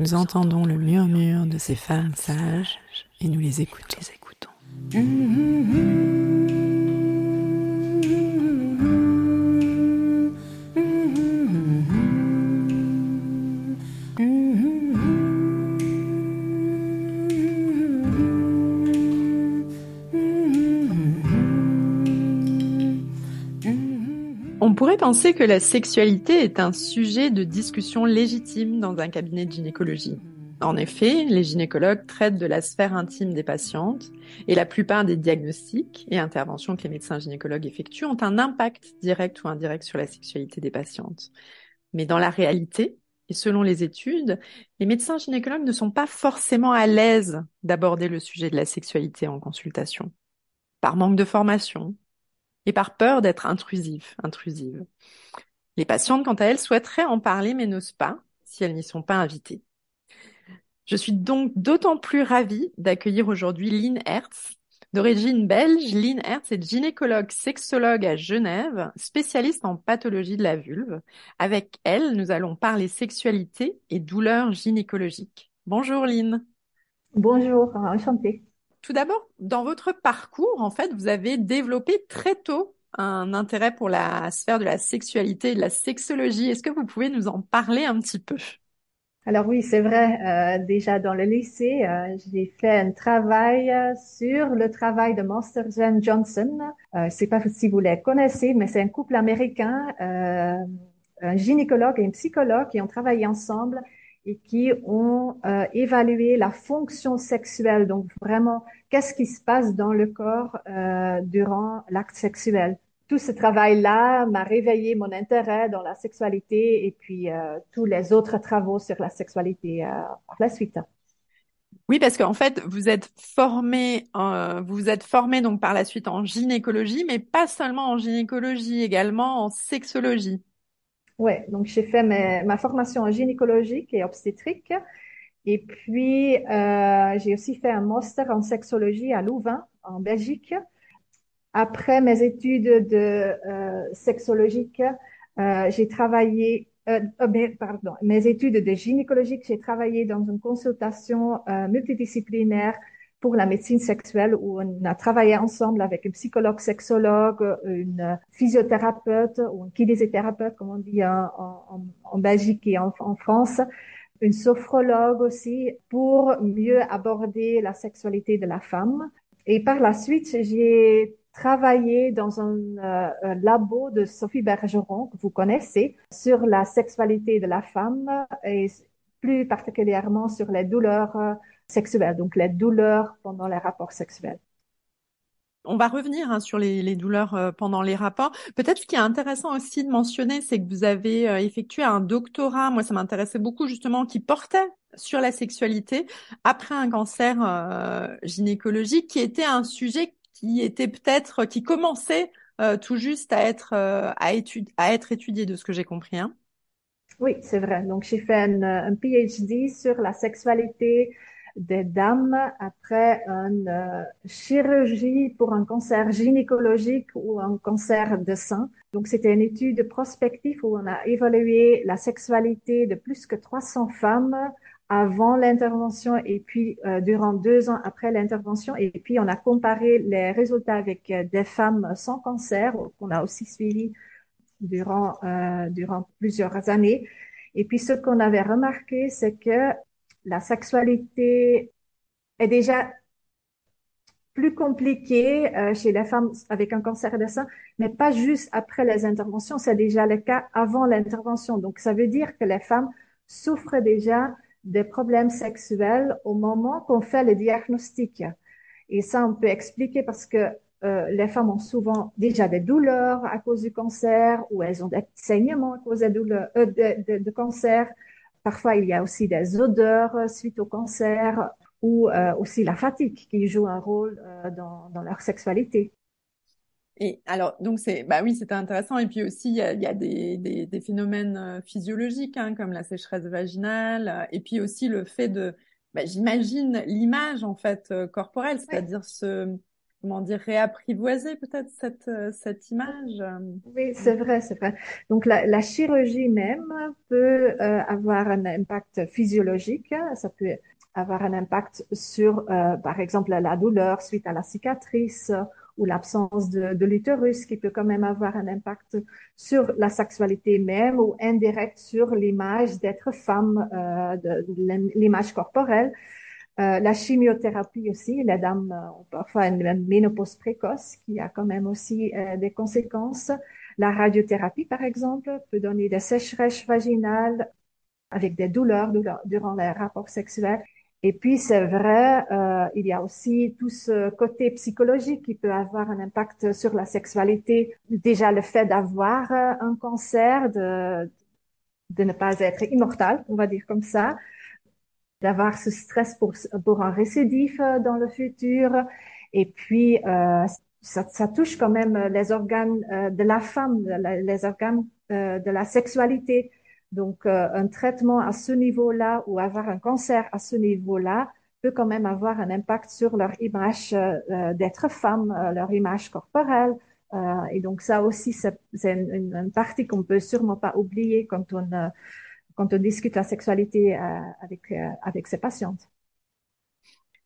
Nous entendons le murmure de ces femmes sages et nous les écoutons. Les écoutons. Penser que la sexualité est un sujet de discussion légitime dans un cabinet de gynécologie? En effet, les gynécologues traitent de la sphère intime des patientes et la plupart des diagnostics et interventions que les médecins gynécologues effectuent ont un impact direct ou indirect sur la sexualité des patientes. Mais dans la réalité, et selon les études, les médecins gynécologues ne sont pas forcément à l'aise d'aborder le sujet de la sexualité en consultation. Par manque de formation, et par peur d'être intrusif, intrusive. Les patientes, quant à elles, souhaiteraient en parler mais n'osent pas si elles n'y sont pas invitées. Je suis donc d'autant plus ravie d'accueillir aujourd'hui Lynn Hertz. D'origine belge, Lynn Hertz est gynécologue sexologue à Genève, spécialiste en pathologie de la vulve. Avec elle, nous allons parler sexualité et douleurs gynécologiques. Bonjour Lynn. Bonjour, enchantée. Tout d'abord, dans votre parcours, en fait, vous avez développé très tôt un intérêt pour la sphère de la sexualité et de la sexologie. Est-ce que vous pouvez nous en parler un petit peu? Alors oui, c'est vrai. Euh, déjà dans le lycée, euh, j'ai fait un travail euh, sur le travail de Master Jen Johnson. Je sais pas si vous les connaissez, mais c'est un couple américain, un gynécologue et un psychologue qui ont travaillé ensemble et qui ont euh, évalué la fonction sexuelle. Donc vraiment, qu'est-ce qui se passe dans le corps euh, durant l'acte sexuel. Tout ce travail-là m'a réveillé mon intérêt dans la sexualité et puis euh, tous les autres travaux sur la sexualité euh, par la suite. Oui, parce qu'en fait, vous êtes formé, euh, vous êtes formé donc par la suite en gynécologie, mais pas seulement en gynécologie, également en sexologie. Oui, donc j'ai fait ma, ma formation en gynécologique et obstétrique. Et puis, euh, j'ai aussi fait un master en sexologie à Louvain, en Belgique. Après mes études de euh, sexologique, euh, j'ai travaillé, euh, pardon, mes études de gynécologique, j'ai travaillé dans une consultation multidisciplinaire pour la médecine sexuelle où on a travaillé ensemble avec un psychologue sexologue, une physiothérapeute ou un kinésithérapeute, comme on dit en, Belgique et en, en, France, une sophrologue aussi pour mieux aborder la sexualité de la femme. Et par la suite, j'ai travaillé dans un, euh, un, labo de Sophie Bergeron, que vous connaissez, sur la sexualité de la femme et plus particulièrement sur les douleurs sexuelles, donc les douleurs pendant les rapports sexuels. On va revenir hein, sur les, les, douleurs euh, pendant les rapports. Peut-être ce qui est intéressant aussi de mentionner, c'est que vous avez euh, effectué un doctorat, moi ça m'intéressait beaucoup justement, qui portait sur la sexualité après un cancer euh, gynécologique, qui était un sujet qui était peut-être, qui commençait tout juste à être, à, étude, à être étudié de ce que j'ai compris. Hein. Oui, c'est vrai. Donc j'ai fait un, un PhD sur la sexualité des dames après une euh, chirurgie pour un cancer gynécologique ou un cancer de sein. Donc c'était une étude prospective où on a évalué la sexualité de plus que 300 femmes avant l'intervention et puis euh, durant deux ans après l'intervention. Et puis on a comparé les résultats avec euh, des femmes sans cancer qu'on a aussi suivi durant durant plusieurs années. Et puis ce qu'on avait remarqué, c'est que la sexualité est déjà plus compliquée euh, chez les femmes avec un cancer de sein, mais pas juste après les interventions, c'est déjà le cas avant l'intervention. Donc, ça veut dire que les femmes souffrent déjà des problèmes sexuels au moment qu'on fait le diagnostic. Et ça, on peut expliquer parce que euh, les femmes ont souvent déjà des douleurs à cause du cancer ou elles ont des saignements à cause des douleurs, euh, de, cancer. Parfois, il y a aussi des odeurs euh, suite au cancer ou euh, aussi la fatigue qui joue un rôle euh, dans, dans, leur sexualité. Et alors, donc c'est, bah oui, c'était intéressant. Et puis aussi, il y a, il y a des, des, des, phénomènes physiologiques hein, comme la sécheresse vaginale, et puis aussi le fait de, bah, j'imagine l'image en fait corporelle, c'est-à-dire ce comment dire, réapprivoiser peut-être cette, euh, cette image. Oui, c'est vrai, c'est vrai. Donc la, la, chirurgie même peut euh, avoir un impact physiologique. Ça peut avoir un impact sur, euh, par exemple, la douleur suite à la cicatrice ou l'absence de, de l'utérus qui peut quand même avoir un impact sur la sexualité même ou indirect sur l'image d'être femme, euh, de, de l'image corporelle. Euh, la chimiothérapie aussi, les dames ont parfois une ménopause précoce qui a quand même aussi euh, des conséquences. La radiothérapie, par exemple, peut donner des sécheresses vaginales avec des douleurs durant les rapports sexuels. Et puis, c'est vrai, euh, il y a aussi tout ce côté psychologique qui peut avoir un impact sur la sexualité. Déjà, le fait d'avoir un cancer, de, de ne pas être immortal, on va dire comme ça, d'avoir ce stress pour, pour un récidif euh, dans le futur. Et puis, euh, ça, touche quand même les organes euh, de la femme, les organes de la sexualité. Donc, un traitement à ce niveau-là ou avoir un cancer à ce niveau-là peut quand même avoir un impact sur leur image d'être femme, leur image corporelle. et donc, ça aussi, c'est une, une, partie qu'on peut sûrement pas oublier quand on quand on discute la sexualité euh, avec, euh, avec ses patientes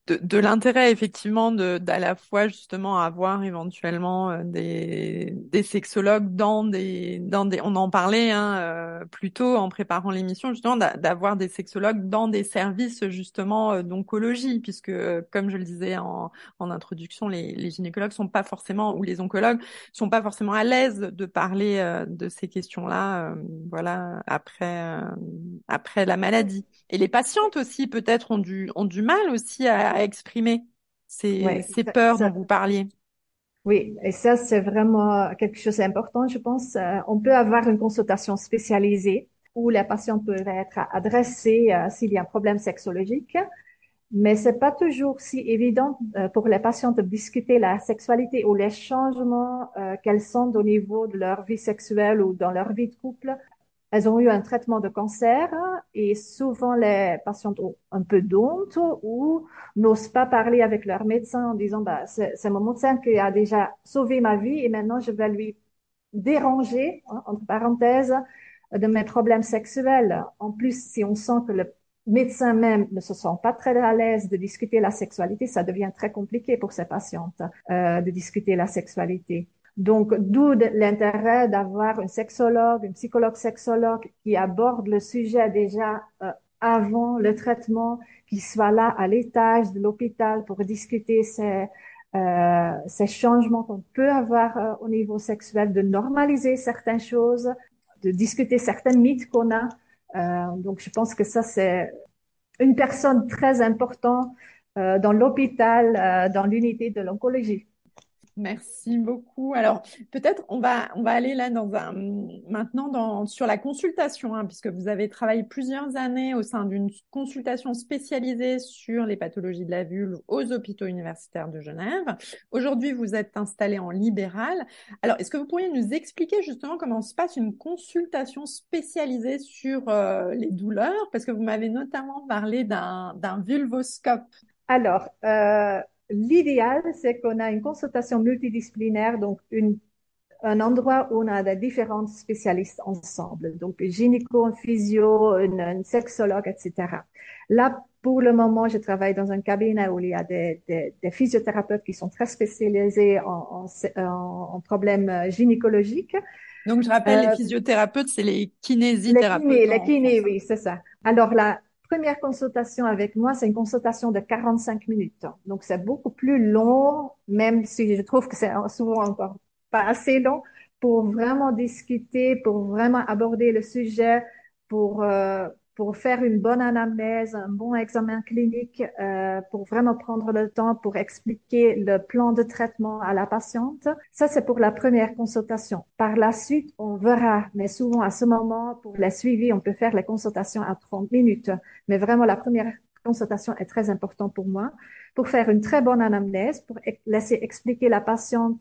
de, de l'intérêt effectivement de d'à la fois justement avoir éventuellement euh, des, des sexologues dans des dans des on en parlait hein, euh, plus tôt en préparant l'émission justement d'avoir des sexologues dans des services justement euh, d'oncologie puisque comme je le disais en, en introduction les, les gynécologues sont pas forcément ou les oncologues sont pas forcément à l'aise de parler de ces questions là voilà après après la maladie. Et les patientes aussi peut-être ont du ont du mal aussi à à exprimer ces, ces peurs dont vous parliez. Oui, et ça, c'est vraiment quelque chose d'important, je pense. Euh, on peut avoir une consultation spécialisée où les patients peuvent être adressés euh, s'il y a un problème sexologique, mais c'est pas toujours si évident euh, pour les patients de discuter la sexualité ou les changements qu'elles sont au niveau de leur vie sexuelle ou dans leur vie de couple elles ont eu un traitement de cancer et souvent les patientes ont un peu d'honte ou n'osent pas parler avec leur médecin en disant bah, c'est mon médecin qui a déjà sauvé ma vie et maintenant je vais lui déranger, hein, entre parenthèses, de mes problèmes sexuels. En plus, si on sent que le médecin même ne se sent pas très à l'aise de discuter la sexualité, ça devient très compliqué pour ces patientes euh, de discuter la sexualité. Donc, d'où l'intérêt d'avoir un sexologue, un psychologue sexologue qui aborde le sujet déjà euh, avant le traitement, qui soit là à l'étage de l'hôpital pour discuter ces, euh, ces changements qu'on peut avoir euh, au niveau sexuel, de normaliser certaines choses, de discuter certains mythes qu'on a. Euh, donc, je pense que ça, c'est une personne très importante dans l'hôpital, dans l'unité de l'oncologie. Merci beaucoup. Alors peut-être on va on va aller là dans un maintenant dans sur la consultation hein, puisque vous avez travaillé plusieurs années au sein d'une consultation spécialisée sur les pathologies de la vulve aux hôpitaux universitaires de Genève. Aujourd'hui vous êtes installé en libéral. Alors est-ce que vous pourriez nous expliquer justement comment se passe une consultation spécialisée sur euh, les douleurs? Parce que vous m'avez notamment parlé d'un d'un vulvoscope. Alors euh l'idéal, c'est qu'on a une consultation multidisciplinaire, donc une, un endroit où on a des différents spécialistes ensemble, donc gynéco, physio, une, sexologue, etc. Là, pour le moment, je travaille dans un cabinet où il y a des, des, des physiothérapeutes qui sont très spécialisés en, en, en, problèmes gynécologiques. Donc, je rappelle, les euh, physiothérapeutes, c'est les kinésithérapeutes. Les kinés, les kinés oui, c'est ça. Alors là, première consultation avec moi, c'est une consultation de 45 minutes. Donc, c'est beaucoup plus long, même si je trouve que c'est souvent encore pas assez long, pour vraiment discuter, pour vraiment aborder le sujet, pour euh, pour faire une bonne anamnèse, un bon examen clinique, euh, pour vraiment prendre le temps pour expliquer le plan de traitement à la patiente. Ça, c'est pour la première consultation. Par la suite, on verra, mais souvent à ce moment, pour la suivi, on peut faire les consultations à 30 minutes. Mais vraiment, la première consultation est très importante pour moi, pour faire une très bonne anamnèse, pour laisser expliquer la patiente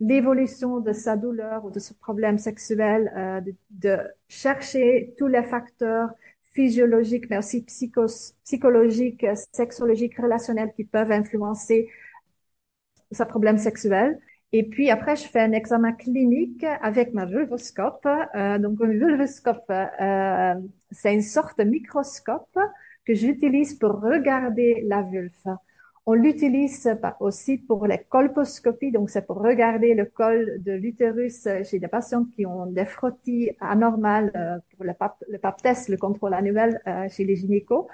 l'évolution de sa douleur ou de ce problème sexuel, euh, de, chercher tous les facteurs physiologiques, mais aussi psycho psychologiques, sexologiques, relationnels qui peuvent influencer sa problème sexuel. Et puis après, je fais un examen clinique avec ma vulvoscope. Euh, donc, un vulvoscope, euh, c'est une sorte de microscope que j'utilise pour regarder la vulve. On l'utilise aussi pour les colposcopies, donc c'est pour regarder le col de l'utérus chez des patients qui ont des frottis anormales euh, pour le PAP, le test, le contrôle annuel euh, chez les gynécos.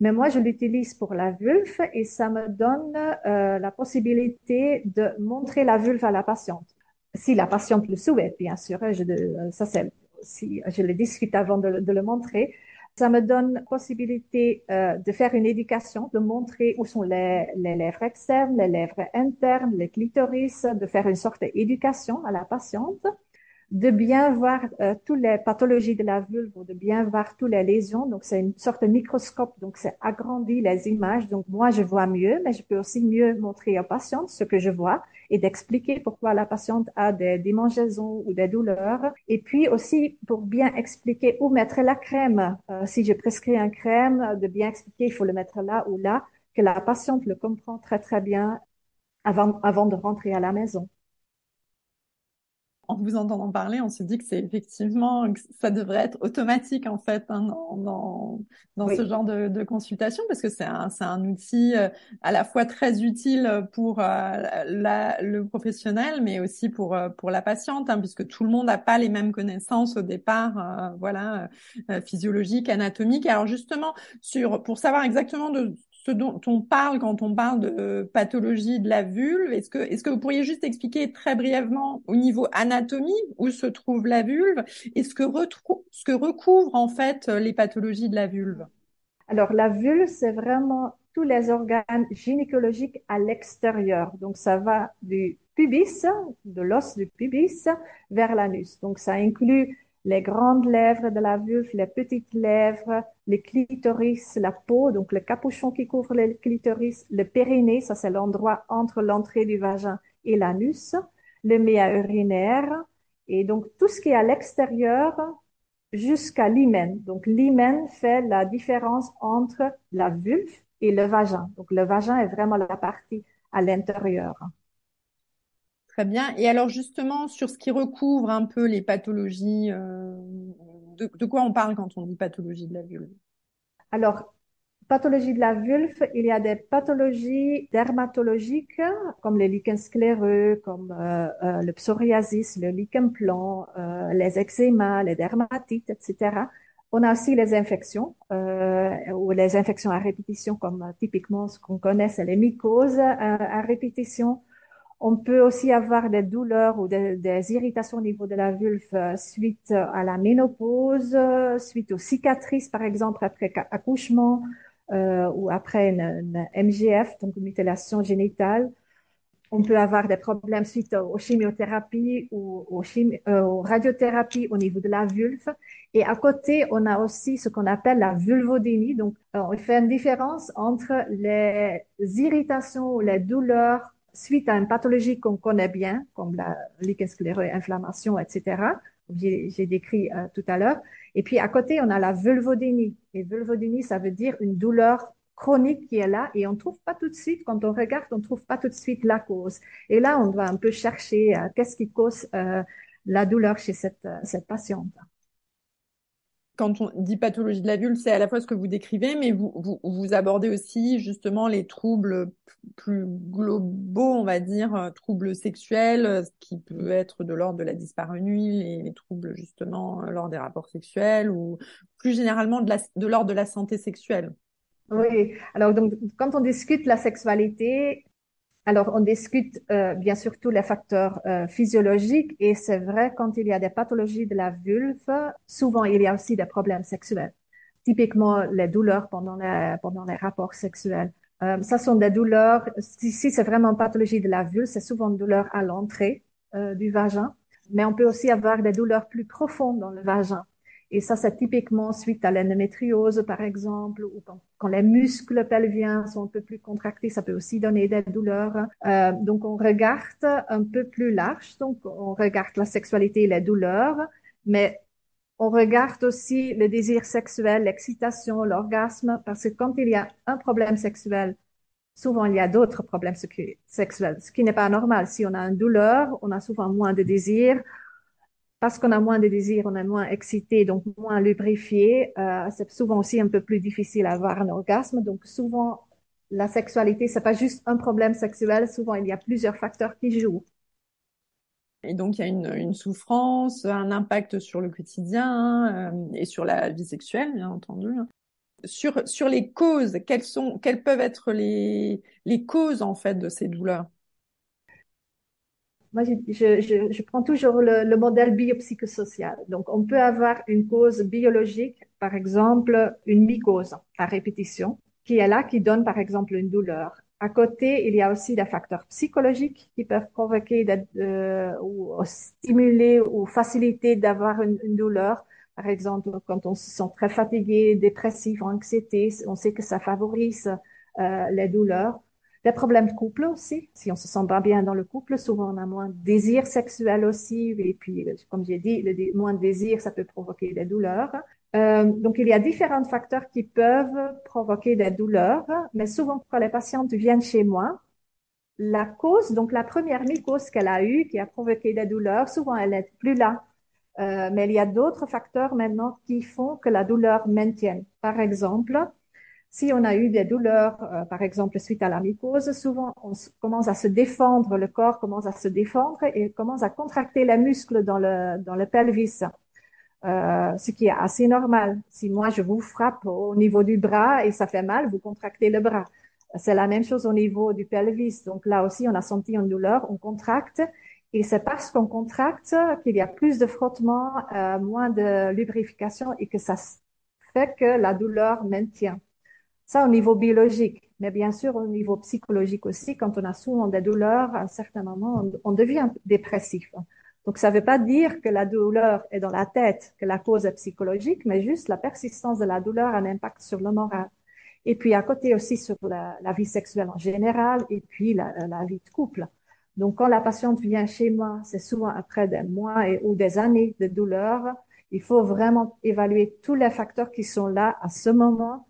Mais moi, je l'utilise pour la vulve et ça me donne euh, la possibilité de montrer la vulve à la patiente. Si la patiente le souhaite, bien sûr, je, ça c'est, si je le discute avant de le montrer. Ça me donne possibilité euh, de faire une éducation, de montrer où sont les, lèvres externes, les lèvres internes, les clitoris, de faire une sorte d'éducation à la patiente de bien voir euh, toutes les pathologies de la vulve, de bien voir toutes les lésions. Donc, c'est une sorte de microscope, donc c'est agrandi les images. Donc, moi, je vois mieux, mais je peux aussi mieux montrer aux patientes ce que je vois et d'expliquer pourquoi la patiente a des démangeaisons ou des douleurs. Et puis aussi, pour bien expliquer où mettre la crème. Euh, si je prescris un crème, de bien expliquer, il faut le mettre là ou là, que la patiente le comprend très, très bien avant, avant de rentrer à la maison en vous entendant parler, on se dit que c'est effectivement, que ça devrait être automatique en fait hein, dans, dans, ce genre de, de, consultation parce que c'est un, un outil euh, à la fois très utile pour euh, la, le professionnel mais aussi pour, euh, pour la patiente hein, puisque tout le monde n'a pas les mêmes connaissances au départ, voilà, physiologiques, anatomiques. Alors justement, sur, pour savoir exactement de ce dont on parle quand on parle de pathologie de la vulve. Est-ce que, est-ce que vous pourriez juste expliquer très brièvement au niveau anatomie où se trouve la vulve et ce que, ce que recouvrent en fait les pathologies de la vulve? Alors la vulve, c'est vraiment tous les organes gynécologiques à l'extérieur. Donc ça va du pubis, de l'os du pubis, vers l'anus. Donc ça inclut les grandes lèvres de la vulve, les petites lèvres, les clitoris, la peau, donc le capuchon qui couvre le clitoris, le périnée, ça c'est l'endroit entre l'entrée du vagin et l'anus, le méa urinaire, et donc tout ce qui est à l'extérieur jusqu'à l'hymen. Donc l'hymen fait la différence entre la vulve et le vagin. Donc le vagin est vraiment la partie à l'intérieur. Très bien. Et alors justement, sur ce qui recouvre un peu les pathologies, euh, de, quoi on parle quand on dit pathologie de la vulve? Alors, pathologie de la vulve, il y a des pathologies dermatologiques comme les lichens scléreux, comme euh, euh, le psoriasis, le lichen plan, les eczémas, les dermatites, etc. On a aussi les infections ou les infections à répétition, comme typiquement ce qu'on connaît, c'est les mycoses à répétition. On peut aussi avoir des douleurs ou des, irritations au niveau de la vulve euh, suite à la ménopause, suite aux cicatrices, par exemple, après accouchement euh, ou après une, MGF, donc une mutilation génitale. On peut avoir des problèmes suite aux chimiothérapies ou aux, euh, aux radiothérapies au niveau de la vulve. Et à côté, on a aussi ce qu'on appelle la vulvodynie. Donc, on fait une différence entre les irritations ou les douleurs suite à une pathologie qu'on connaît bien, comme la lichen scléreux, inflammation, etc., j'ai décrit euh, tout à l'heure. Et puis à côté, on a la vulvodynie. Et vulvodynie, ça veut dire une douleur chronique qui est là et on trouve pas tout de suite, quand on regarde, on trouve pas tout de suite la cause. Et là, on doit un peu chercher euh, qu'est-ce qui cause euh, la douleur chez cette patiente quand on dit pathologie de la vulve, c'est à la fois ce que vous décrivez, mais vous, vous, abordez aussi justement les troubles plus globaux, on va dire, euh, troubles sexuels, euh, ce qui peut être de l'ordre de la disparvenue, les, les troubles justement euh, lors des rapports sexuels, ou plus généralement de l'ordre de, de la santé sexuelle. Oui, alors donc quand on discute la sexualité, alors, on discute euh, bien sûr tous les facteurs euh, physiologiques et c'est vrai quand il y a des pathologies de la vulve, souvent il y a aussi des problèmes sexuels. Typiquement les douleurs pendant les, rapports sexuels. Euh, ça sont des douleurs, si, si c'est vraiment une pathologie de la vulve, c'est souvent une douleur à l'entrée euh, du vagin, mais on peut aussi avoir des douleurs plus profondes dans le vagin. Et ça, c'est typiquement suite à l'endométriose, par exemple, ou quand, les muscles pelviens sont un peu plus contractés, ça peut aussi donner des douleurs. Euh, donc, on regarde un peu plus large. Donc, on regarde la sexualité et les douleurs, mais on regarde aussi le désir sexuel, l'excitation, l'orgasme, parce que quand il y a un problème sexuel, souvent il y a d'autres problèmes sexuels, ce qui n'est pas normal. Si on a une douleur, on a souvent moins de désir. Parce qu'on a moins de désir, on est moins excité, donc moins lubrifié. Euh, c'est souvent aussi un peu plus difficile à avoir un orgasme. Donc souvent, la sexualité, c'est pas juste un problème sexuel. Souvent, il y a plusieurs facteurs qui jouent. Et donc, il y a une, une souffrance, un impact sur le quotidien euh, et sur la vie sexuelle, bien entendu. Sur, sur les causes, quelles, sont, quelles peuvent être les, les causes, en fait, de ces douleurs? Moi, je, prends toujours le, le, modèle biopsychosocial. Donc, on peut avoir une cause biologique, par exemple, une mycose à répétition, qui est là, qui donne, par exemple, une douleur. À côté, il y a aussi des facteurs psychologiques qui peuvent provoquer euh, ou stimuler ou faciliter d'avoir une, une, douleur. Par exemple, quand on se sent très fatigué, dépressif, anxiété, on sait que ça favorise euh, les douleurs. Des problèmes de couple aussi. Si on se sent pas bien dans le couple, souvent on a moins de désir sexuel aussi. Et puis, comme j'ai dit, le moins de désir, ça peut provoquer des douleurs. Euh, donc, il y a différents facteurs qui peuvent provoquer des douleurs, mais souvent quand les patientes viennent chez moi, la cause, donc la première mycose qu'elle a eue, qui a provoqué des douleurs, souvent elle n'est plus là. Euh, mais il y a d'autres facteurs maintenant qui font que la douleur maintienne. Par exemple, si on a eu des douleurs, euh, par exemple suite à la mycose, souvent on commence à se défendre, le corps commence à se défendre et commence à contracter les muscles dans le, dans le pelvis. Euh, ce qui est assez normal. Si moi je vous frappe au niveau du bras et ça fait mal, vous contractez le bras. C'est la même chose au niveau du pelvis. Donc là aussi, on a senti une douleur, on contracte. Et c'est parce qu'on contracte qu'il y a plus de frottement, euh, moins de lubrification et que ça fait que la douleur maintient. Ça au niveau biologique. Mais bien sûr, au niveau psychologique aussi, quand on a souvent des douleurs, à un certain moment, on, devient dépressif. Donc, ça ne veut pas dire que la douleur est dans la tête, que la cause est psychologique, mais juste la persistance de la douleur a un impact sur le moral. Et puis, à côté aussi sur la, vie sexuelle en général, et puis la, vie de couple. Donc, quand la patiente vient chez moi, c'est souvent après des mois ou des années de douleur. Il faut vraiment évaluer tous les facteurs qui sont là à ce moment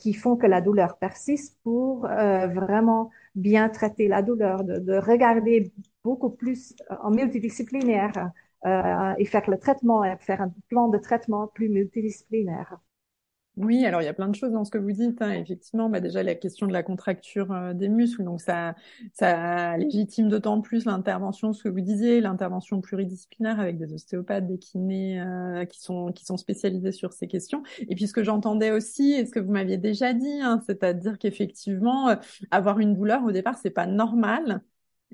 qui font que la douleur persiste pour euh, vraiment bien traiter la douleur, de, de regarder beaucoup plus euh, en multidisciplinaire euh, et faire le traitement, faire un plan de traitement plus multidisciplinaire. Oui, alors il y a plein de choses dans ce que vous dites. Hein. Effectivement, bah déjà la question de la contracture euh, des muscles, donc ça, légitime d'autant plus l'intervention, ce que vous disiez, l'intervention pluridisciplinaire avec des ostéopathes, des kinés euh, qui sont qui sont spécialisés sur ces questions. Et puis ce que j'entendais aussi, et ce que vous m'aviez déjà dit, hein, c'est-à-dire qu'effectivement, euh, avoir une douleur au départ, c'est pas normal.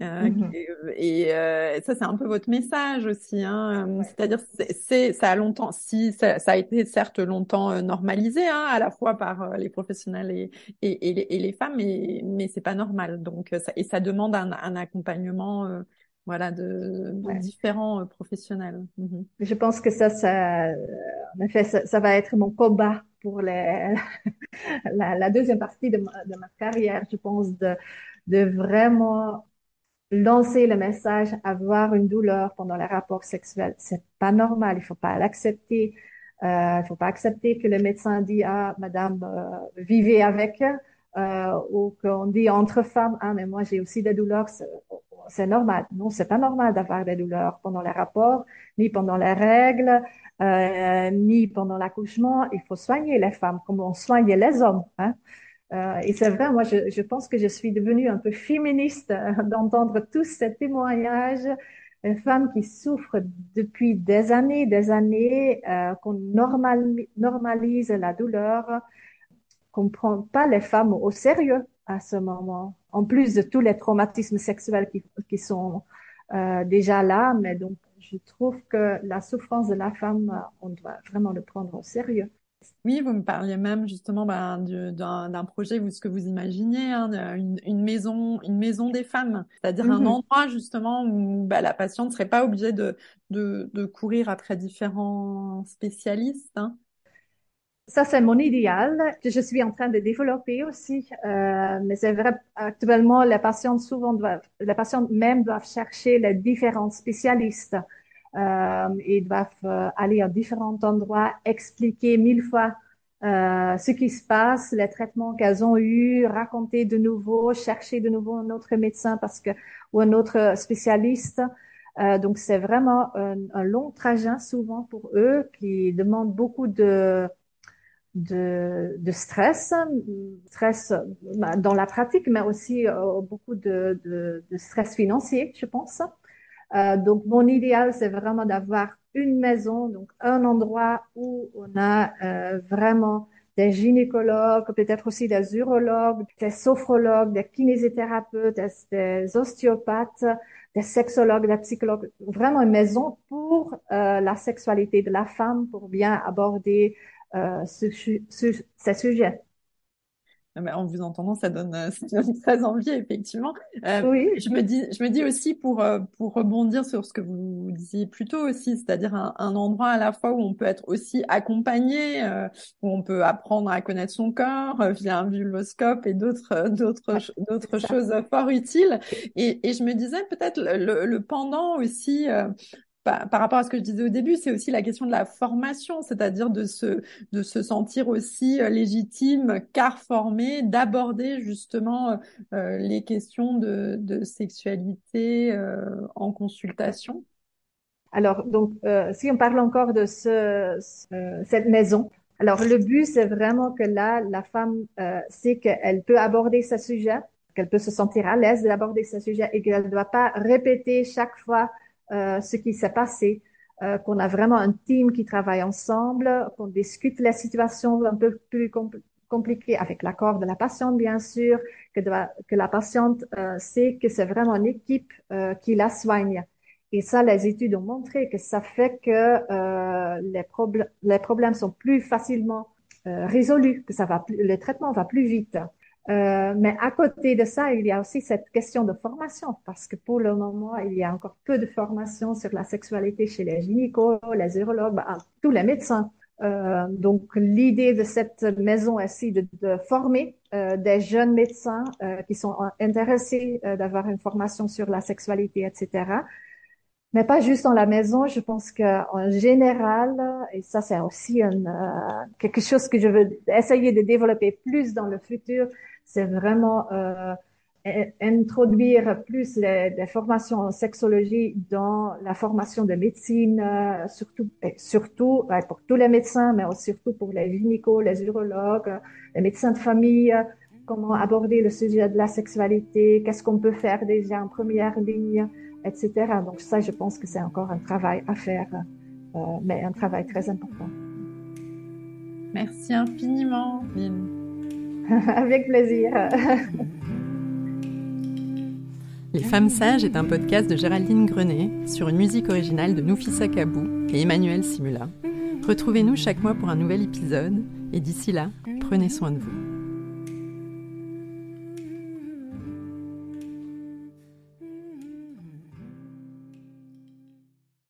Euh, mmh et, euh, ça, c'est un peu votre message aussi. Hein. C'est-à-dire, c'est, ça a longtemps, si ça, ça, a été certes longtemps euh, normalisé, hein, à la fois par euh, les professionnels et, et, et, les, et les, femmes, mais, mais c'est pas normal. Donc, ça, et ça demande un, un accompagnement, euh, voilà, de, de ouais. différents professionnels. Mmh Je pense que ça, ça, en effet, ça, ça va être mon combat pour les, la, la, deuxième partie de ma, de ma carrière. Je pense de, de vraiment lancer le message, avoir une douleur pendant les rapports sexuels, c'est pas normal. Il faut pas l'accepter. Euh, il faut pas accepter que le médecin dit ah madame euh, vivez avec euh, ou qu'on dit entre femmes ah mais moi j'ai aussi des douleurs c'est normal non c'est pas normal d'avoir des douleurs pendant les rapports ni pendant les règles euh, ni pendant l'accouchement il faut soigner les femmes comme on soigne les hommes hein. Euh, et c'est vrai, moi, je, pense que je suis devenue un peu féministe euh, d'entendre tous ces témoignages, de femmes qui souffrent depuis des années, des années, euh, qu'on normal, normalise la douleur, qu'on prend pas les femmes au sérieux à ce moment, en plus de tous les traumatismes sexuels qui, sont euh, déjà là. Mais donc, je trouve que la souffrance de la femme, on doit vraiment le prendre au sérieux. Oui, vous me parliez même justement ben, d'un projet, vous, ce que vous imaginiez, hein, une, une, maison, une maison des femmes, c'est-à-dire mm -hmm. un mm-hmm. endroit justement où ben, la patiente ne serait pas obligée de, de, de, courir après différents spécialistes. Hein. Ça, c'est mon idéal que je suis en train de développer aussi. Euh, mais c'est vrai, actuellement, les patientes souvent doivent, les même doivent chercher les différents spécialistes euh, ils doivent euh, aller à différents endroits, expliquer mille fois euh, ce qui se passe, les traitements qu'elles ont eus, raconter de nouveau, chercher de nouveau un autre médecin parce que ou un autre spécialiste. Donc c'est vraiment un, long trajet souvent pour eux qui demande beaucoup de de, stress, stress dans la pratique, mais aussi beaucoup de, de, stress financier, je pense. Euh, donc mon idéal, c'est vraiment d'avoir une maison, donc un endroit où on a euh, vraiment des gynécologues, peut-être aussi des urologues, des sophrologues, des kinésithérapeutes, des, ostéopathes, des sexologues, des psychologues, vraiment une maison pour euh, la sexualité de la femme, pour bien aborder euh, ce, ce, ce sujet en vous entendant, ça donne, ça donne très envie, effectivement. Euh, oui. Je me dis, je me dis aussi pour euh, pour rebondir sur ce que vous disiez plus tôt aussi, c'est-à-dire un, un, endroit à la fois où on peut être aussi accompagné, euh, où on peut apprendre à connaître son corps euh, via un vulvoscope et d'autres d'autres d'autres choses fort utiles. Et, et je me disais peut-être le, le, pendant aussi par rapport à ce que je disais au début, c'est aussi la question de la formation, c'est-à-dire de se, de se sentir aussi euh, légitime, car formé, d'aborder justement euh, euh, les questions de, de sexualité en consultation. Alors, donc, si on parle encore de ce, cette maison, alors le but, c'est vraiment que là, la femme sait qu'elle peut aborder ce sujet, qu'elle peut se sentir à l'aise d'aborder ce sujet et qu'elle ne doit pas répéter chaque fois euh, ce qui s'est passé, euh, qu'on a vraiment un team qui travaille ensemble, qu'on discute la situation un peu plus compliquée avec l'accord de la patiente, bien sûr, que, que la patiente euh, sait que c'est vraiment une équipe qui la soigne. Et ça, les études ont montré que ça fait que les, les problèmes sont plus facilement résolus, que ça va le traitement va plus vite. Euh, mais à côté de ça, il y a aussi cette question de formation, parce que pour le moment, il y a encore peu de formation sur la sexualité chez les gynécos, les urologues, tous les médecins. Euh, donc, l'idée de cette maison aussi de, former euh, des jeunes médecins qui sont intéressés d'avoir une formation sur la sexualité, etc. Mais pas juste dans la maison. Je pense qu'en général, et ça c'est aussi quelque chose que je veux essayer de développer plus dans le futur, c'est vraiment euh, introduire plus les, formations en sexologie dans la formation de médecine, euh, surtout, surtout pour tous les médecins, mais surtout pour les gynécos, les urologues, les médecins de famille, comment aborder le sujet de la sexualité, qu'est-ce qu'on peut faire déjà en première ligne, etc. Donc ça, je pense que c'est encore un travail à faire, euh, mais un travail très important. Merci infiniment. Avec plaisir. Les Femmes Sages est un podcast de Géraldine Grenet sur une musique originale de Noufissa Kabou et Emmanuel Simula. Retrouvez-nous chaque mois pour un nouvel épisode et d'ici là, prenez soin de vous.